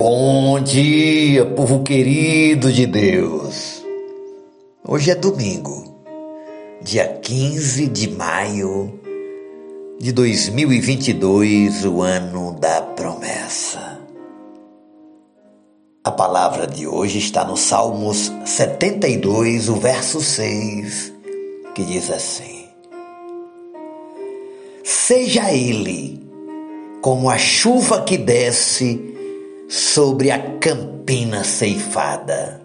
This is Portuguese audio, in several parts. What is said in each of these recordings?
Bom dia, povo querido de Deus. Hoje é domingo, dia 15 de maio de 2022, o ano da promessa. A palavra de hoje está no Salmos 72, o verso 6, que diz assim: Seja ele como a chuva que desce sobre a campina ceifada,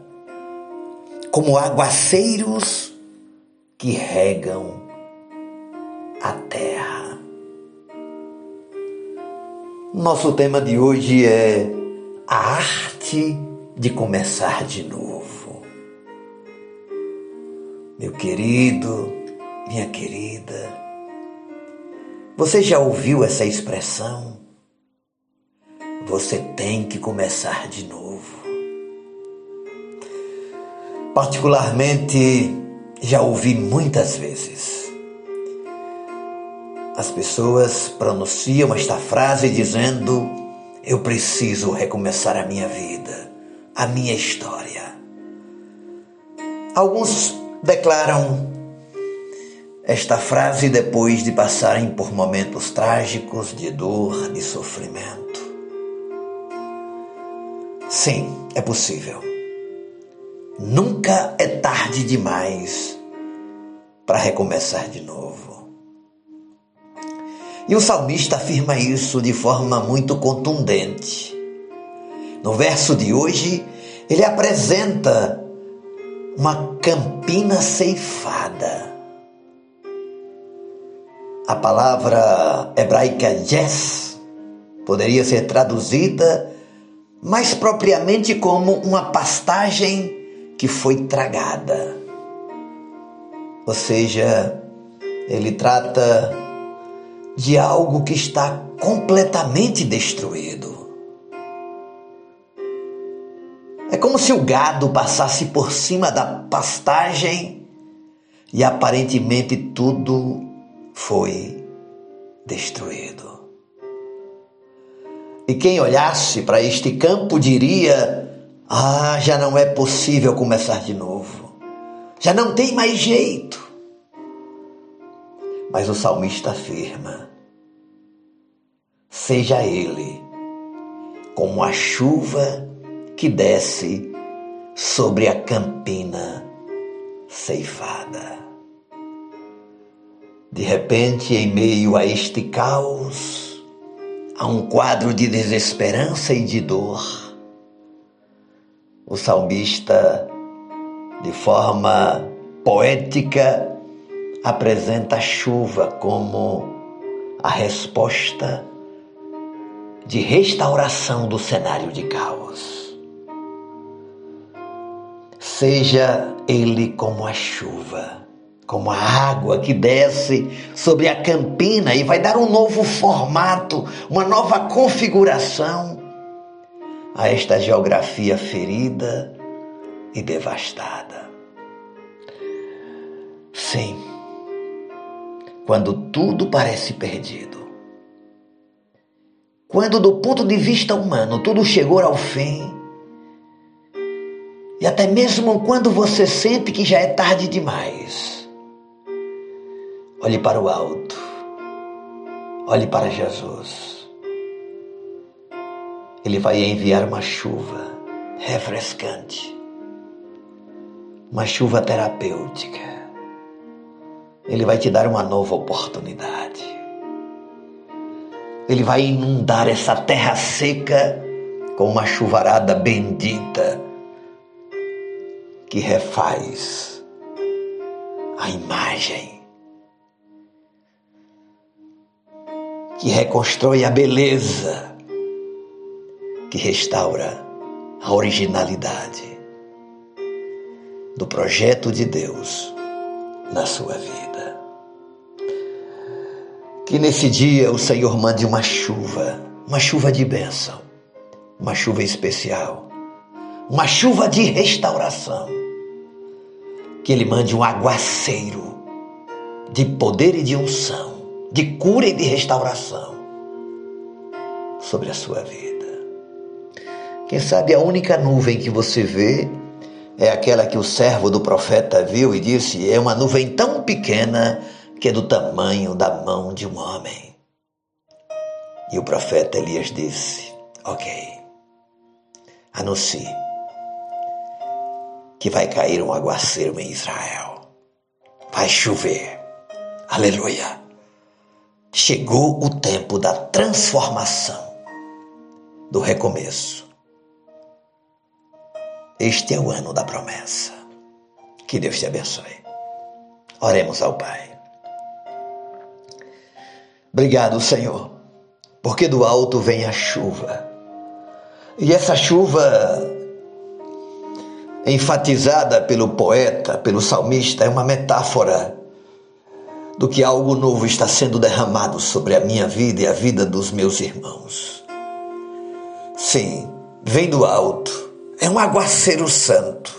como aguaceiros que regam a terra. Nosso tema de hoje é a arte de começar de novo. Meu querido, minha querida, você já ouviu essa expressão? Você tem que começar de novo. Particularmente, já ouvi muitas vezes. As pessoas pronunciam esta frase dizendo: Eu preciso recomeçar a minha vida, a minha história. Alguns declaram esta frase depois de passarem por momentos trágicos de dor, de sofrimento. Sim, é possível. Nunca é tarde demais para recomeçar de novo. E o salmista afirma isso de forma muito contundente. No verso de hoje, ele apresenta uma campina ceifada. A palavra hebraica jess poderia ser traduzida mais propriamente como uma pastagem que foi tragada. Ou seja, ele trata de algo que está completamente destruído. É como se o gado passasse por cima da pastagem e aparentemente tudo foi destruído. E quem olhasse para este campo diria: Ah, já não é possível começar de novo. Já não tem mais jeito. Mas o salmista afirma: Seja ele como a chuva que desce sobre a campina ceifada. De repente, em meio a este caos, a um quadro de desesperança e de dor, o salmista, de forma poética, apresenta a chuva como a resposta de restauração do cenário de caos. Seja ele como a chuva como a água que desce sobre a campina e vai dar um novo formato, uma nova configuração a esta geografia ferida e devastada. Sim, quando tudo parece perdido, quando do ponto de vista humano tudo chegou ao fim, e até mesmo quando você sente que já é tarde demais, Olhe para o alto. Olhe para Jesus. Ele vai enviar uma chuva refrescante, uma chuva terapêutica. Ele vai te dar uma nova oportunidade. Ele vai inundar essa terra seca com uma chuvarada bendita que refaz a imagem que reconstrói a beleza, que restaura a originalidade do projeto de Deus na sua vida. Que nesse dia o Senhor mande uma chuva, uma chuva de bênção, uma chuva especial, uma chuva de restauração. Que Ele mande um aguaceiro de poder e de unção de cura e de restauração sobre a sua vida. Quem sabe a única nuvem que você vê é aquela que o servo do profeta viu e disse: é uma nuvem tão pequena que é do tamanho da mão de um homem. E o profeta Elias disse: Ok, anuncie que vai cair um aguaceiro em Israel, vai chover. Aleluia. Chegou o tempo da transformação, do recomeço. Este é o ano da promessa. Que Deus te abençoe. Oremos ao Pai. Obrigado, Senhor, porque do alto vem a chuva. E essa chuva, enfatizada pelo poeta, pelo salmista, é uma metáfora do que algo novo está sendo derramado sobre a minha vida e a vida dos meus irmãos. Sim, vem do alto é um aguaceiro santo.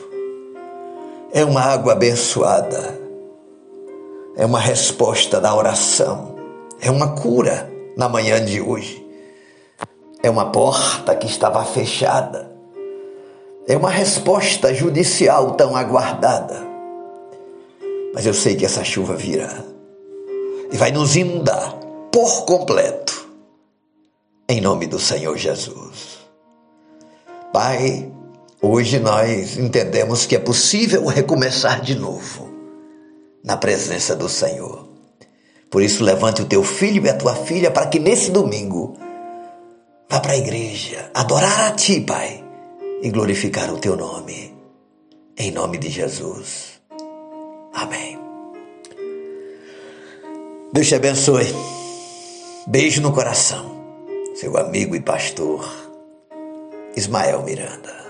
É uma água abençoada. É uma resposta da oração. É uma cura na manhã de hoje. É uma porta que estava fechada. É uma resposta judicial tão aguardada. Mas eu sei que essa chuva virá e vai nos inundar por completo. Em nome do Senhor Jesus. Pai, Hoje nós entendemos que é possível recomeçar de novo na presença do Senhor. Por isso, levante o teu filho e a tua filha para que nesse domingo vá para a igreja adorar a ti, Pai, e glorificar o teu nome. Em nome de Jesus. Amém. Deus te abençoe. Beijo no coração. Seu amigo e pastor Ismael Miranda.